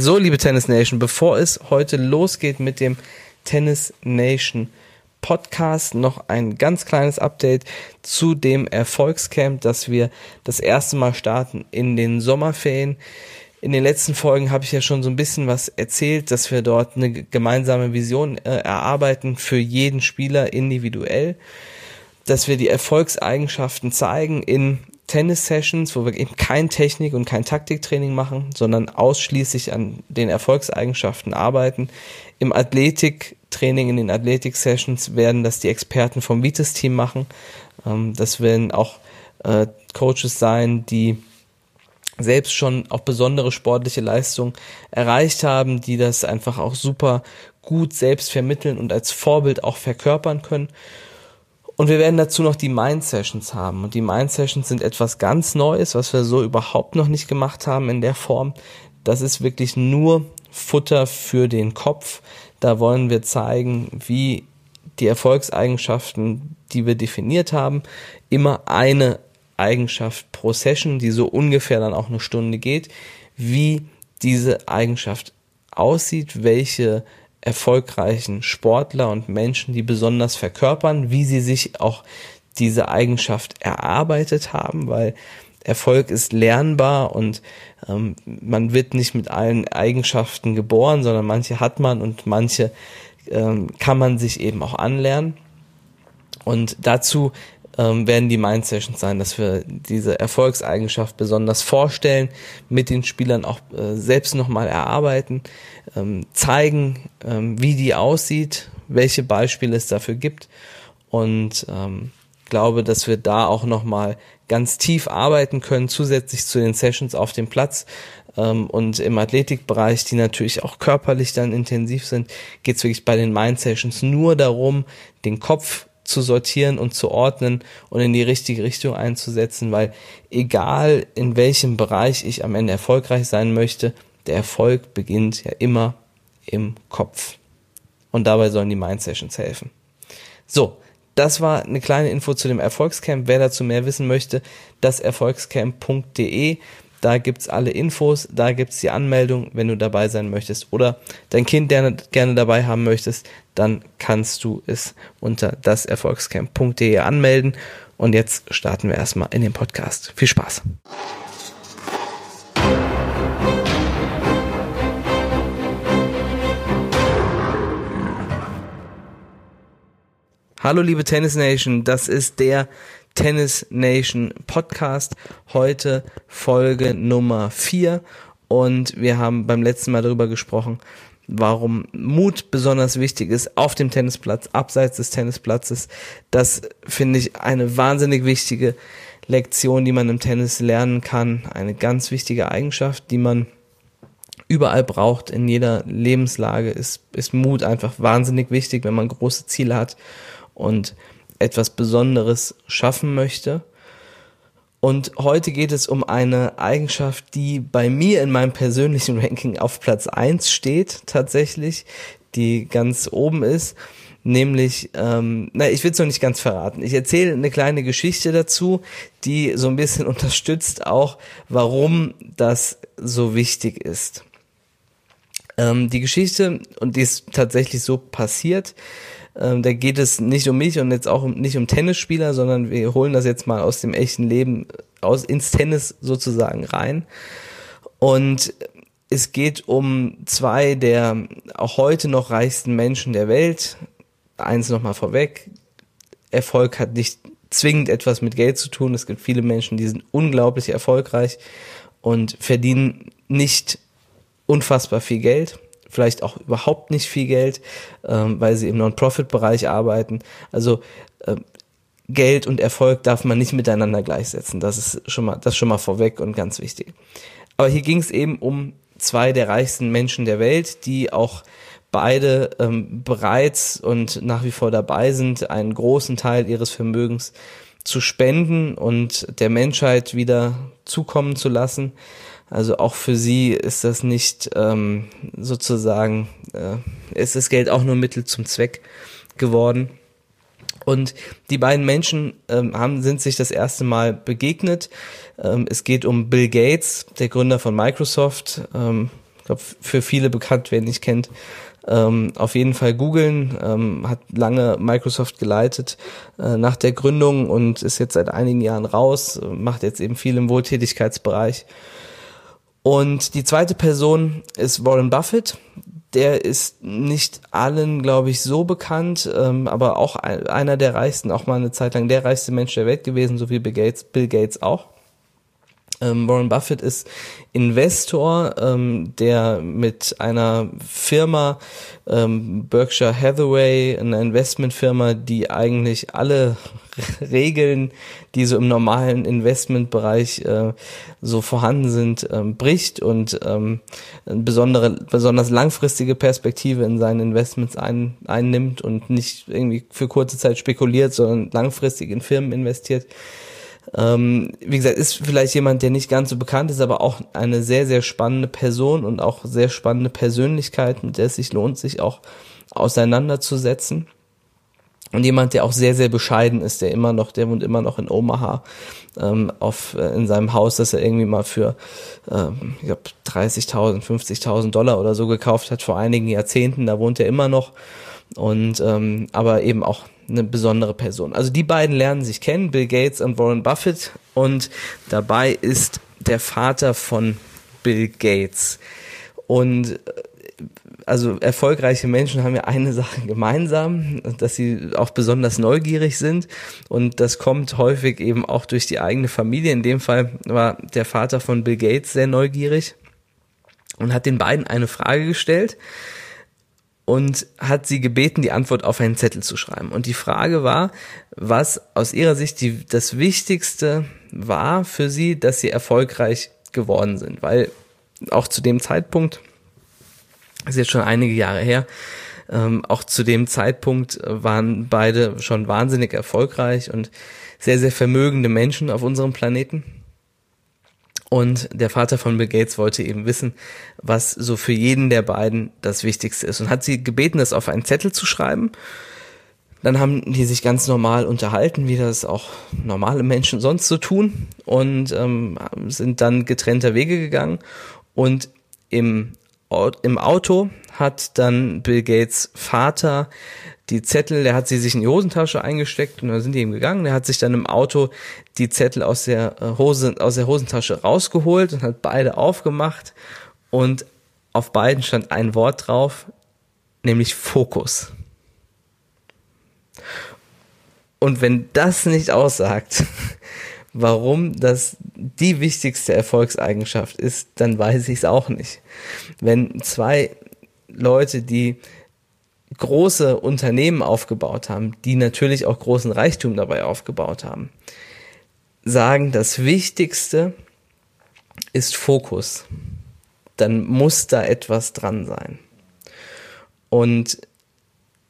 So, liebe Tennis Nation, bevor es heute losgeht mit dem Tennis Nation Podcast, noch ein ganz kleines Update zu dem Erfolgscamp, das wir das erste Mal starten in den Sommerferien. In den letzten Folgen habe ich ja schon so ein bisschen was erzählt, dass wir dort eine gemeinsame Vision äh, erarbeiten für jeden Spieler individuell, dass wir die Erfolgseigenschaften zeigen in Tennis-Sessions, wo wir eben kein Technik- und kein Taktiktraining machen, sondern ausschließlich an den Erfolgseigenschaften arbeiten. Im Athletiktraining, in den Athletik-Sessions werden das die Experten vom Vitis-Team machen. Ähm, das werden auch äh, Coaches sein, die selbst schon auch besondere sportliche Leistungen erreicht haben, die das einfach auch super gut selbst vermitteln und als Vorbild auch verkörpern können. Und wir werden dazu noch die Mind Sessions haben. Und die Mind Sessions sind etwas ganz Neues, was wir so überhaupt noch nicht gemacht haben in der Form. Das ist wirklich nur Futter für den Kopf. Da wollen wir zeigen, wie die Erfolgseigenschaften, die wir definiert haben, immer eine Eigenschaft pro Session, die so ungefähr dann auch eine Stunde geht, wie diese Eigenschaft aussieht, welche erfolgreichen Sportler und Menschen, die besonders verkörpern, wie sie sich auch diese Eigenschaft erarbeitet haben, weil Erfolg ist lernbar und ähm, man wird nicht mit allen Eigenschaften geboren, sondern manche hat man und manche ähm, kann man sich eben auch anlernen. Und dazu ähm, werden die Mind Sessions sein, dass wir diese Erfolgseigenschaft besonders vorstellen, mit den Spielern auch äh, selbst nochmal erarbeiten, ähm, zeigen, ähm, wie die aussieht, welche Beispiele es dafür gibt und ähm, glaube, dass wir da auch nochmal ganz tief arbeiten können, zusätzlich zu den Sessions auf dem Platz ähm, und im Athletikbereich, die natürlich auch körperlich dann intensiv sind, geht es wirklich bei den Mind Sessions nur darum, den Kopf zu sortieren und zu ordnen und in die richtige Richtung einzusetzen, weil egal in welchem Bereich ich am Ende erfolgreich sein möchte, der Erfolg beginnt ja immer im Kopf. Und dabei sollen die Mind Sessions helfen. So, das war eine kleine Info zu dem Erfolgscamp. Wer dazu mehr wissen möchte, das erfolgscamp.de. Da gibt's alle Infos, da gibt's die Anmeldung, wenn du dabei sein möchtest oder dein Kind gerne, gerne dabei haben möchtest, dann kannst du es unter daserfolgscamp.de anmelden. Und jetzt starten wir erstmal in den Podcast. Viel Spaß! Hallo liebe Tennis Nation, das ist der Tennis Nation Podcast. Heute Folge Nummer 4 und wir haben beim letzten Mal darüber gesprochen, warum Mut besonders wichtig ist auf dem Tennisplatz, abseits des Tennisplatzes. Das finde ich eine wahnsinnig wichtige Lektion, die man im Tennis lernen kann. Eine ganz wichtige Eigenschaft, die man überall braucht, in jeder Lebenslage ist, ist Mut einfach wahnsinnig wichtig, wenn man große Ziele hat und etwas Besonderes schaffen möchte. Und heute geht es um eine Eigenschaft, die bei mir in meinem persönlichen Ranking auf Platz eins steht, tatsächlich, die ganz oben ist. Nämlich, ähm, na, ich will es noch nicht ganz verraten. Ich erzähle eine kleine Geschichte dazu, die so ein bisschen unterstützt auch, warum das so wichtig ist. Ähm, die Geschichte, und die ist tatsächlich so passiert, ähm, da geht es nicht um mich und jetzt auch nicht um Tennisspieler, sondern wir holen das jetzt mal aus dem echten Leben aus ins Tennis sozusagen rein. Und es geht um zwei der auch heute noch reichsten Menschen der Welt. Eins nochmal vorweg. Erfolg hat nicht zwingend etwas mit Geld zu tun. Es gibt viele Menschen, die sind unglaublich erfolgreich und verdienen nicht unfassbar viel Geld vielleicht auch überhaupt nicht viel Geld, ähm, weil sie im Non-Profit-Bereich arbeiten. Also äh, Geld und Erfolg darf man nicht miteinander gleichsetzen. Das ist schon mal, das schon mal vorweg und ganz wichtig. Aber hier ging es eben um zwei der reichsten Menschen der Welt, die auch beide ähm, bereits und nach wie vor dabei sind, einen großen Teil ihres Vermögens zu spenden und der Menschheit wieder zukommen zu lassen. Also auch für sie ist das nicht ähm, sozusagen, äh, ist das Geld auch nur Mittel zum Zweck geworden. Und die beiden Menschen ähm, haben, sind sich das erste Mal begegnet. Ähm, es geht um Bill Gates, der Gründer von Microsoft, ähm, glaube, für viele bekannt, wer ihn nicht kennt. Ähm, auf jeden Fall googeln, ähm, hat lange Microsoft geleitet äh, nach der Gründung und ist jetzt seit einigen Jahren raus, macht jetzt eben viel im Wohltätigkeitsbereich. Und die zweite Person ist Warren Buffett. Der ist nicht allen, glaube ich, so bekannt, ähm, aber auch einer der reichsten, auch mal eine Zeit lang der reichste Mensch der Welt gewesen, so wie Bill Gates, Bill Gates auch. Ähm, Warren Buffett ist Investor, ähm, der mit einer Firma, ähm, Berkshire Hathaway, einer Investmentfirma, die eigentlich alle Regeln, die so im normalen Investmentbereich äh, so vorhanden sind, ähm, bricht und ähm, eine besondere, besonders langfristige Perspektive in seinen Investments ein, einnimmt und nicht irgendwie für kurze Zeit spekuliert, sondern langfristig in Firmen investiert ähm, wie gesagt, ist vielleicht jemand, der nicht ganz so bekannt ist, aber auch eine sehr, sehr spannende Person und auch sehr spannende Persönlichkeit, mit der es sich lohnt, sich auch auseinanderzusetzen. Und jemand, der auch sehr, sehr bescheiden ist, der immer noch, der wohnt immer noch in Omaha, ähm, auf, äh, in seinem Haus, das er irgendwie mal für, ähm, ich glaube, 30.000, 50.000 Dollar oder so gekauft hat vor einigen Jahrzehnten. Da wohnt er immer noch. Und, ähm, aber eben auch eine besondere Person. Also die beiden lernen sich kennen, Bill Gates und Warren Buffett. Und dabei ist der Vater von Bill Gates. Und äh, also erfolgreiche Menschen haben ja eine Sache gemeinsam, dass sie auch besonders neugierig sind. Und das kommt häufig eben auch durch die eigene Familie. In dem Fall war der Vater von Bill Gates sehr neugierig und hat den beiden eine Frage gestellt und hat sie gebeten, die Antwort auf einen Zettel zu schreiben. Und die Frage war, was aus ihrer Sicht die, das Wichtigste war für sie, dass sie erfolgreich geworden sind. Weil auch zu dem Zeitpunkt, ist jetzt schon einige Jahre her, ähm, auch zu dem Zeitpunkt waren beide schon wahnsinnig erfolgreich und sehr, sehr vermögende Menschen auf unserem Planeten. Und der Vater von Bill Gates wollte eben wissen, was so für jeden der beiden das Wichtigste ist und hat sie gebeten, das auf einen Zettel zu schreiben. Dann haben die sich ganz normal unterhalten, wie das auch normale Menschen sonst so tun und ähm, sind dann getrennter Wege gegangen. Und im, im Auto hat dann Bill Gates Vater die Zettel, der hat sie sich in die Hosentasche eingesteckt und dann sind die ihm gegangen. Der hat sich dann im Auto die Zettel aus der äh, Hose, aus der Hosentasche rausgeholt und hat beide aufgemacht und auf beiden stand ein Wort drauf, nämlich Fokus. Und wenn das nicht aussagt, warum das die wichtigste Erfolgseigenschaft ist, dann weiß ich es auch nicht. Wenn zwei Leute, die große Unternehmen aufgebaut haben, die natürlich auch großen Reichtum dabei aufgebaut haben, sagen, das Wichtigste ist Fokus. Dann muss da etwas dran sein. Und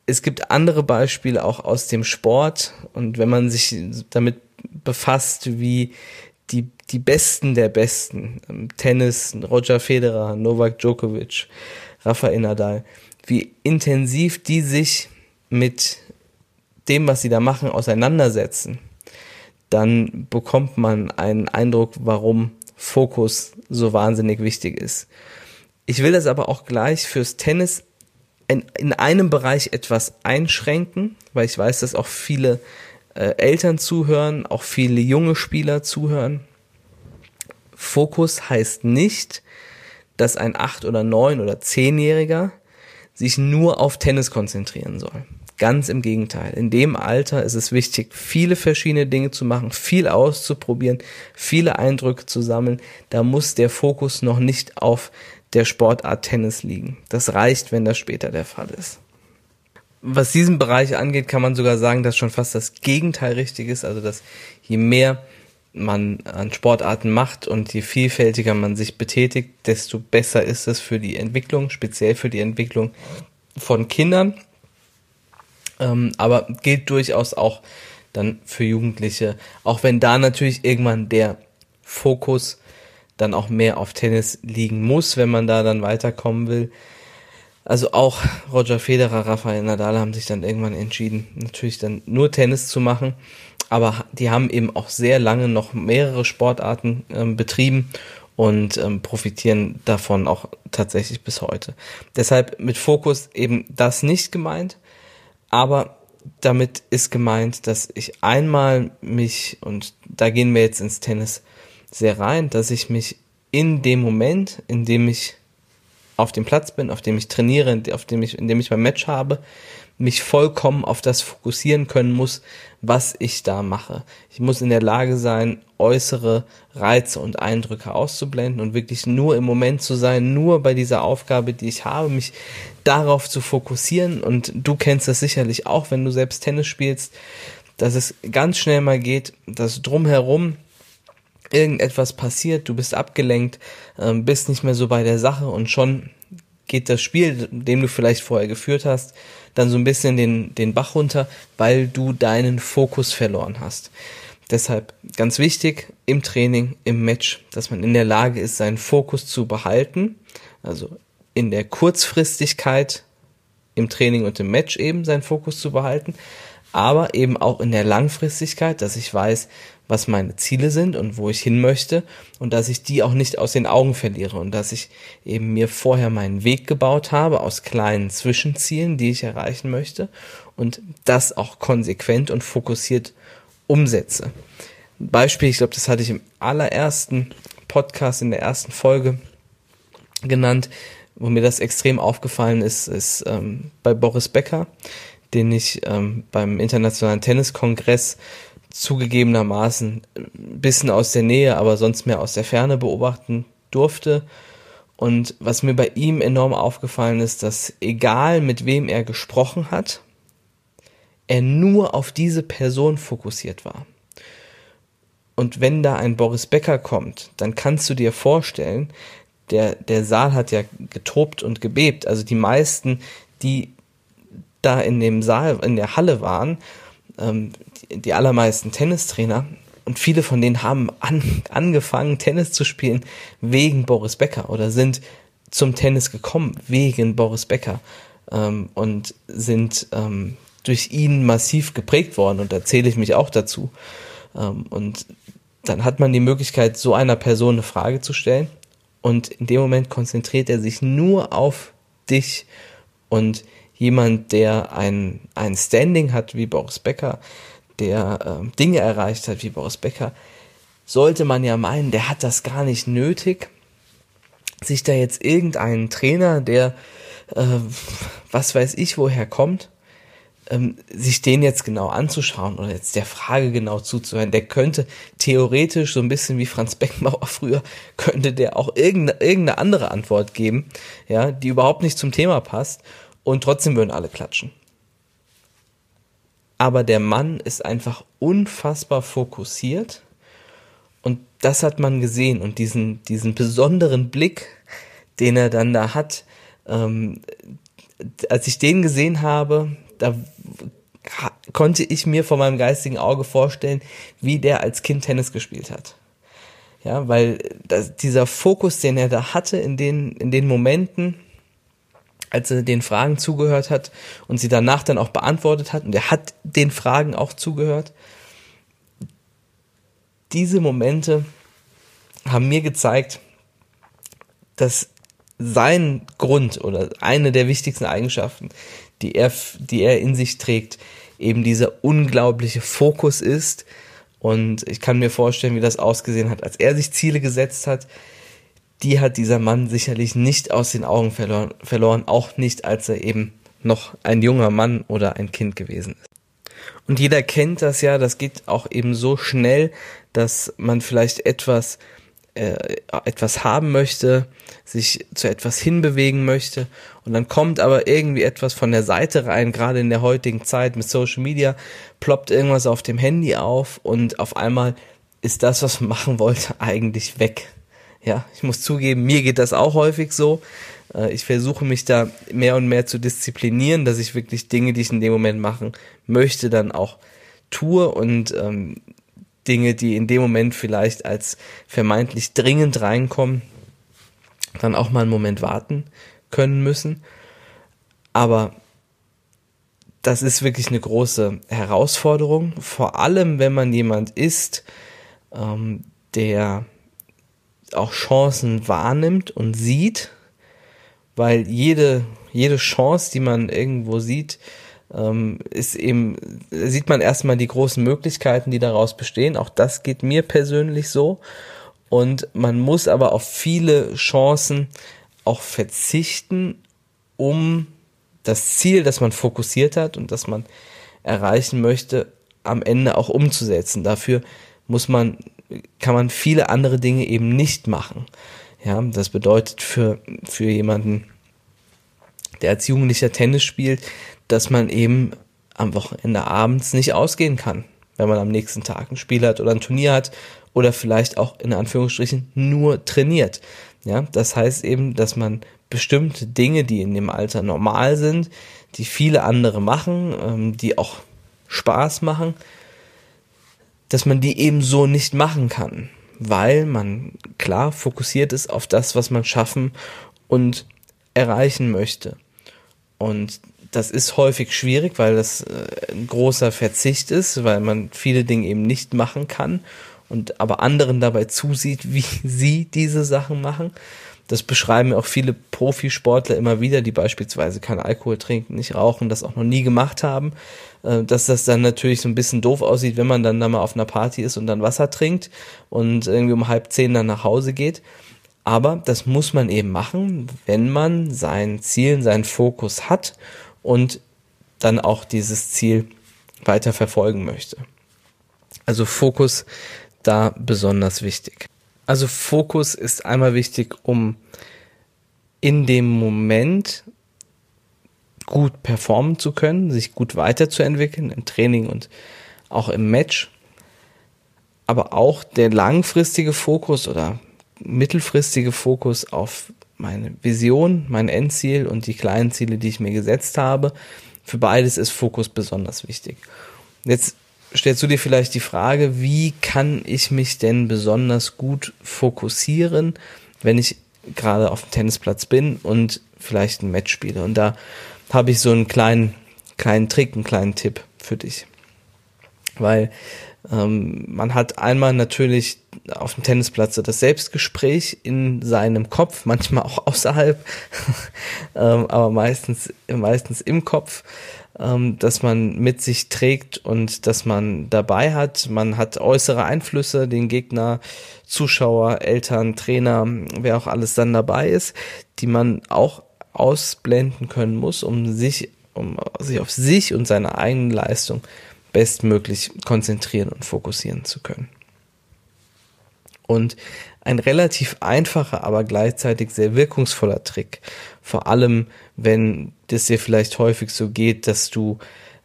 es gibt andere Beispiele auch aus dem Sport. Und wenn man sich damit befasst, wie die, die Besten der Besten, Tennis, Roger Federer, Novak Djokovic, Rafael Nadal, wie intensiv die sich mit dem, was sie da machen, auseinandersetzen, dann bekommt man einen Eindruck, warum Fokus so wahnsinnig wichtig ist. Ich will das aber auch gleich fürs Tennis in, in einem Bereich etwas einschränken, weil ich weiß, dass auch viele äh, Eltern zuhören, auch viele junge Spieler zuhören. Fokus heißt nicht, dass ein acht oder neun oder zehnjähriger sich nur auf Tennis konzentrieren soll. Ganz im Gegenteil. In dem Alter ist es wichtig, viele verschiedene Dinge zu machen, viel auszuprobieren, viele Eindrücke zu sammeln. Da muss der Fokus noch nicht auf der Sportart Tennis liegen. Das reicht, wenn das später der Fall ist. Was diesen Bereich angeht, kann man sogar sagen, dass schon fast das Gegenteil richtig ist. Also, dass je mehr man an Sportarten macht und je vielfältiger man sich betätigt, desto besser ist es für die Entwicklung, speziell für die Entwicklung von Kindern. Ähm, aber gilt durchaus auch dann für Jugendliche, auch wenn da natürlich irgendwann der Fokus dann auch mehr auf Tennis liegen muss, wenn man da dann weiterkommen will. Also auch Roger Federer, Rafael Nadal haben sich dann irgendwann entschieden, natürlich dann nur Tennis zu machen aber die haben eben auch sehr lange noch mehrere Sportarten ähm, betrieben und ähm, profitieren davon auch tatsächlich bis heute. Deshalb mit Fokus eben das nicht gemeint, aber damit ist gemeint, dass ich einmal mich, und da gehen wir jetzt ins Tennis sehr rein, dass ich mich in dem Moment, in dem ich auf dem Platz bin, auf dem ich trainiere, auf dem ich, in dem ich mein Match habe, mich vollkommen auf das fokussieren können muss, was ich da mache. Ich muss in der Lage sein, äußere Reize und Eindrücke auszublenden und wirklich nur im Moment zu sein, nur bei dieser Aufgabe, die ich habe, mich darauf zu fokussieren. Und du kennst das sicherlich auch, wenn du selbst Tennis spielst, dass es ganz schnell mal geht, dass drumherum irgendetwas passiert, du bist abgelenkt, ähm, bist nicht mehr so bei der Sache und schon geht das Spiel, dem du vielleicht vorher geführt hast, dann so ein bisschen den, den Bach runter, weil du deinen Fokus verloren hast. Deshalb ganz wichtig im Training, im Match, dass man in der Lage ist, seinen Fokus zu behalten. Also in der Kurzfristigkeit im Training und im Match eben seinen Fokus zu behalten, aber eben auch in der Langfristigkeit, dass ich weiß, was meine Ziele sind und wo ich hin möchte und dass ich die auch nicht aus den Augen verliere und dass ich eben mir vorher meinen Weg gebaut habe aus kleinen Zwischenzielen, die ich erreichen möchte und das auch konsequent und fokussiert umsetze. Beispiel, ich glaube, das hatte ich im allerersten Podcast in der ersten Folge genannt, wo mir das extrem aufgefallen ist, ist ähm, bei Boris Becker, den ich ähm, beim Internationalen Tenniskongress zugegebenermaßen ein bisschen aus der Nähe, aber sonst mehr aus der Ferne beobachten durfte. Und was mir bei ihm enorm aufgefallen ist, dass egal mit wem er gesprochen hat, er nur auf diese Person fokussiert war. Und wenn da ein Boris Becker kommt, dann kannst du dir vorstellen, der, der Saal hat ja getobt und gebebt. Also die meisten, die da in dem Saal, in der Halle waren, ähm, die, die allermeisten Tennistrainer und viele von denen haben an, angefangen, Tennis zu spielen wegen Boris Becker oder sind zum Tennis gekommen wegen Boris Becker ähm, und sind ähm, durch ihn massiv geprägt worden und da zähle ich mich auch dazu. Ähm, und dann hat man die Möglichkeit, so einer Person eine Frage zu stellen und in dem Moment konzentriert er sich nur auf dich und jemand, der ein, ein Standing hat wie Boris Becker, der äh, Dinge erreicht hat wie Boris Becker, sollte man ja meinen, der hat das gar nicht nötig, sich da jetzt irgendeinen Trainer, der äh, was weiß ich woher kommt, ähm, sich den jetzt genau anzuschauen oder jetzt der Frage genau zuzuhören, der könnte theoretisch so ein bisschen wie Franz Beckenbauer früher, könnte der auch irgendeine, irgendeine andere Antwort geben, ja, die überhaupt nicht zum Thema passt und trotzdem würden alle klatschen. Aber der Mann ist einfach unfassbar fokussiert und das hat man gesehen und diesen, diesen besonderen Blick, den er dann da hat, ähm, als ich den gesehen habe, da konnte ich mir vor meinem geistigen Auge vorstellen, wie der als Kind Tennis gespielt hat. Ja, weil das, dieser Fokus, den er da hatte in den, in den Momenten, als er den Fragen zugehört hat und sie danach dann auch beantwortet hat und er hat den Fragen auch zugehört. Diese Momente haben mir gezeigt, dass sein Grund oder eine der wichtigsten Eigenschaften, die er, die er in sich trägt, eben dieser unglaubliche Fokus ist. Und ich kann mir vorstellen, wie das ausgesehen hat, als er sich Ziele gesetzt hat, die hat dieser Mann sicherlich nicht aus den Augen verloren, verloren, auch nicht, als er eben noch ein junger Mann oder ein Kind gewesen ist. Und jeder kennt das ja, das geht auch eben so schnell, dass man vielleicht etwas äh, etwas haben möchte, sich zu etwas hinbewegen möchte und dann kommt aber irgendwie etwas von der Seite rein, gerade in der heutigen Zeit mit Social Media, ploppt irgendwas auf dem Handy auf und auf einmal ist das, was man machen wollte, eigentlich weg. Ja, ich muss zugeben, mir geht das auch häufig so. Äh, ich versuche mich da mehr und mehr zu disziplinieren, dass ich wirklich Dinge, die ich in dem Moment machen möchte, dann auch tue und ähm, Dinge, die in dem Moment vielleicht als vermeintlich dringend reinkommen, dann auch mal einen Moment warten können müssen. Aber das ist wirklich eine große Herausforderung, vor allem wenn man jemand ist, ähm, der auch Chancen wahrnimmt und sieht, weil jede, jede Chance, die man irgendwo sieht, ähm, ist eben, sieht man erstmal die großen Möglichkeiten, die daraus bestehen. Auch das geht mir persönlich so. Und man muss aber auf viele Chancen auch verzichten, um das Ziel, das man fokussiert hat und das man erreichen möchte, am Ende auch umzusetzen. Dafür muss man, kann man viele andere Dinge eben nicht machen. Ja, das bedeutet für, für jemanden, der als Jugendlicher Tennis spielt, dass man eben am Wochenende abends nicht ausgehen kann, wenn man am nächsten Tag ein Spiel hat oder ein Turnier hat oder vielleicht auch in Anführungsstrichen nur trainiert. Ja, das heißt eben, dass man bestimmte Dinge, die in dem Alter normal sind, die viele andere machen, ähm, die auch Spaß machen, dass man die eben so nicht machen kann, weil man klar fokussiert ist auf das, was man schaffen und erreichen möchte. Und das ist häufig schwierig, weil das äh, ein großer Verzicht ist, weil man viele Dinge eben nicht machen kann und aber anderen dabei zusieht, wie sie diese Sachen machen. Das beschreiben auch viele Profisportler immer wieder, die beispielsweise keinen Alkohol trinken, nicht rauchen, das auch noch nie gemacht haben. Äh, dass das dann natürlich so ein bisschen doof aussieht, wenn man dann da mal auf einer Party ist und dann Wasser trinkt und irgendwie um halb zehn dann nach Hause geht. Aber das muss man eben machen, wenn man sein Ziel, seinen Fokus hat und dann auch dieses Ziel weiter verfolgen möchte. Also Fokus da besonders wichtig. Also Fokus ist einmal wichtig, um in dem Moment gut performen zu können, sich gut weiterzuentwickeln im Training und auch im Match. Aber auch der langfristige Fokus oder mittelfristige Fokus auf meine Vision, mein Endziel und die kleinen Ziele, die ich mir gesetzt habe. Für beides ist Fokus besonders wichtig. Jetzt stellst du dir vielleicht die Frage, wie kann ich mich denn besonders gut fokussieren, wenn ich gerade auf dem Tennisplatz bin und vielleicht ein Match spiele. Und da habe ich so einen kleinen, kleinen Trick, einen kleinen Tipp für dich. Weil ähm, man hat einmal natürlich auf dem Tennisplatz das Selbstgespräch in seinem Kopf, manchmal auch außerhalb, ähm, aber meistens, meistens im Kopf ähm, dass man mit sich trägt und dass man dabei hat. Man hat äußere Einflüsse, den Gegner, Zuschauer, Eltern, Trainer, wer auch alles dann dabei ist, die man auch ausblenden können muss, um sich, um sich auf sich und seine eigene Leistung bestmöglich konzentrieren und fokussieren zu können. Und ein relativ einfacher, aber gleichzeitig sehr wirkungsvoller Trick. Vor allem, wenn das dir vielleicht häufig so geht, dass du,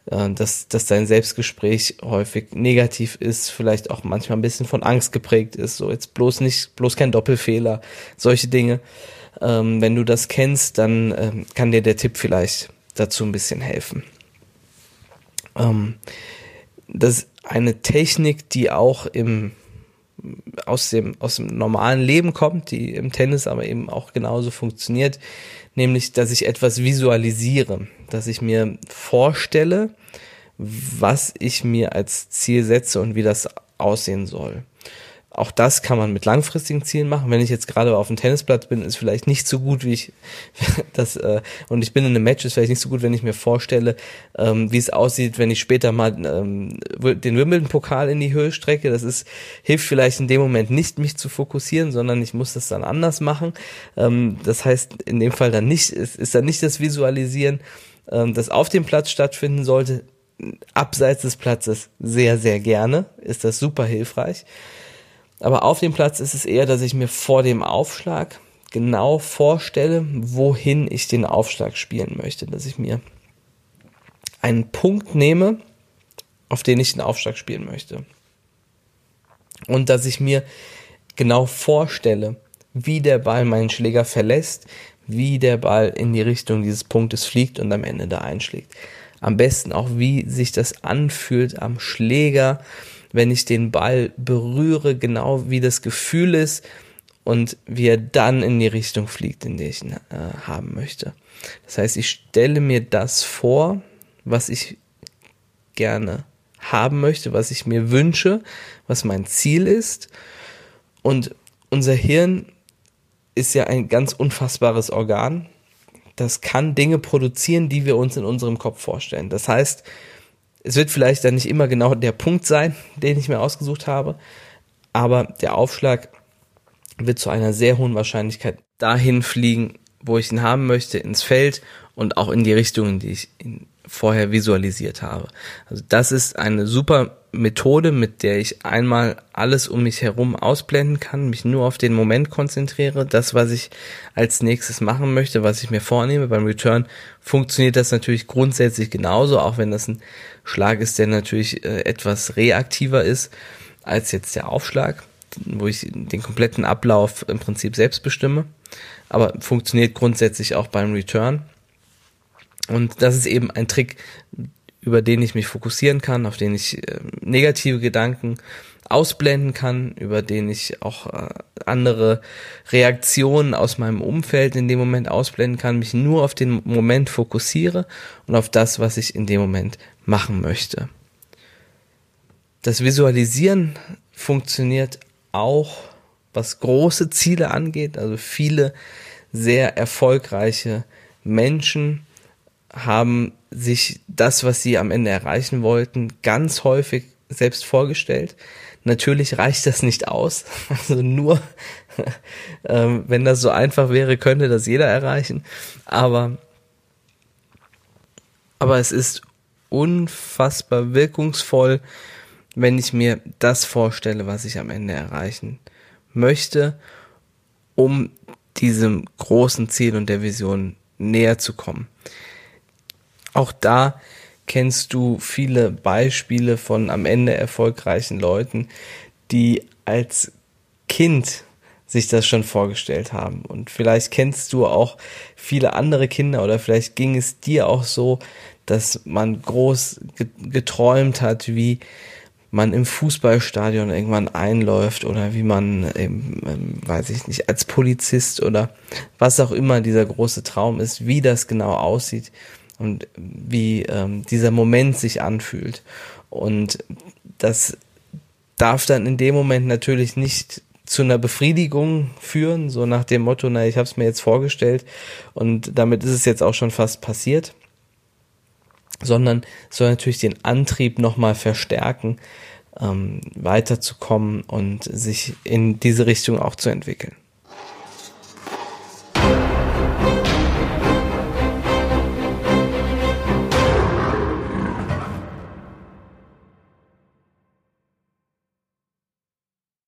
äh, dass, dass dein Selbstgespräch häufig negativ ist, vielleicht auch manchmal ein bisschen von Angst geprägt ist, so jetzt bloß nicht, bloß kein Doppelfehler, solche Dinge. Ähm, wenn du das kennst, dann ähm, kann dir der Tipp vielleicht dazu ein bisschen helfen. Ähm, das ist eine Technik, die auch im aus dem, aus dem normalen Leben kommt, die im Tennis aber eben auch genauso funktioniert, nämlich, dass ich etwas visualisiere, dass ich mir vorstelle, was ich mir als Ziel setze und wie das aussehen soll. Auch das kann man mit langfristigen Zielen machen. Wenn ich jetzt gerade auf dem Tennisplatz bin, ist vielleicht nicht so gut, wie ich das äh, und ich bin in einem Match, ist vielleicht nicht so gut, wenn ich mir vorstelle, ähm, wie es aussieht, wenn ich später mal ähm, den Wimbledon-Pokal in die Höhe strecke. Das ist hilft vielleicht in dem Moment nicht, mich zu fokussieren, sondern ich muss das dann anders machen. Ähm, das heißt in dem Fall dann nicht, ist, ist dann nicht das Visualisieren, ähm, das auf dem Platz stattfinden sollte. Abseits des Platzes sehr, sehr gerne ist das super hilfreich. Aber auf dem Platz ist es eher, dass ich mir vor dem Aufschlag genau vorstelle, wohin ich den Aufschlag spielen möchte. Dass ich mir einen Punkt nehme, auf den ich den Aufschlag spielen möchte. Und dass ich mir genau vorstelle, wie der Ball meinen Schläger verlässt, wie der Ball in die Richtung dieses Punktes fliegt und am Ende da einschlägt. Am besten auch, wie sich das anfühlt am Schläger, wenn ich den Ball berühre, genau wie das Gefühl ist und wie er dann in die Richtung fliegt, in die ich ihn äh, haben möchte. Das heißt, ich stelle mir das vor, was ich gerne haben möchte, was ich mir wünsche, was mein Ziel ist und unser Hirn ist ja ein ganz unfassbares Organ. Das kann Dinge produzieren, die wir uns in unserem Kopf vorstellen. Das heißt, es wird vielleicht dann nicht immer genau der Punkt sein, den ich mir ausgesucht habe, aber der Aufschlag wird zu einer sehr hohen Wahrscheinlichkeit dahin fliegen, wo ich ihn haben möchte, ins Feld und auch in die Richtung, die ich vorher visualisiert habe. Also das ist eine super Methode, mit der ich einmal alles um mich herum ausblenden kann, mich nur auf den Moment konzentriere, das, was ich als nächstes machen möchte, was ich mir vornehme. Beim Return funktioniert das natürlich grundsätzlich genauso, auch wenn das ein Schlag ist, der natürlich äh, etwas reaktiver ist als jetzt der Aufschlag, wo ich den kompletten Ablauf im Prinzip selbst bestimme. Aber funktioniert grundsätzlich auch beim Return. Und das ist eben ein Trick, über den ich mich fokussieren kann, auf den ich äh, negative Gedanken ausblenden kann, über den ich auch äh, andere Reaktionen aus meinem Umfeld in dem Moment ausblenden kann, mich nur auf den Moment fokussiere und auf das, was ich in dem Moment machen möchte. Das Visualisieren funktioniert auch, was große Ziele angeht, also viele sehr erfolgreiche Menschen haben sich das, was sie am Ende erreichen wollten, ganz häufig selbst vorgestellt. Natürlich reicht das nicht aus. Also nur, ähm, wenn das so einfach wäre, könnte das jeder erreichen. Aber, aber es ist unfassbar wirkungsvoll, wenn ich mir das vorstelle, was ich am Ende erreichen möchte, um diesem großen Ziel und der Vision näher zu kommen. Auch da kennst du viele Beispiele von am Ende erfolgreichen Leuten, die als Kind sich das schon vorgestellt haben. Und vielleicht kennst du auch viele andere Kinder oder vielleicht ging es dir auch so, dass man groß geträumt hat, wie man im Fußballstadion irgendwann einläuft oder wie man, eben, weiß ich nicht, als Polizist oder was auch immer dieser große Traum ist, wie das genau aussieht und wie ähm, dieser Moment sich anfühlt. Und das darf dann in dem Moment natürlich nicht zu einer Befriedigung führen, so nach dem Motto, na, ich habe es mir jetzt vorgestellt und damit ist es jetzt auch schon fast passiert, sondern soll natürlich den Antrieb nochmal verstärken, ähm, weiterzukommen und sich in diese Richtung auch zu entwickeln.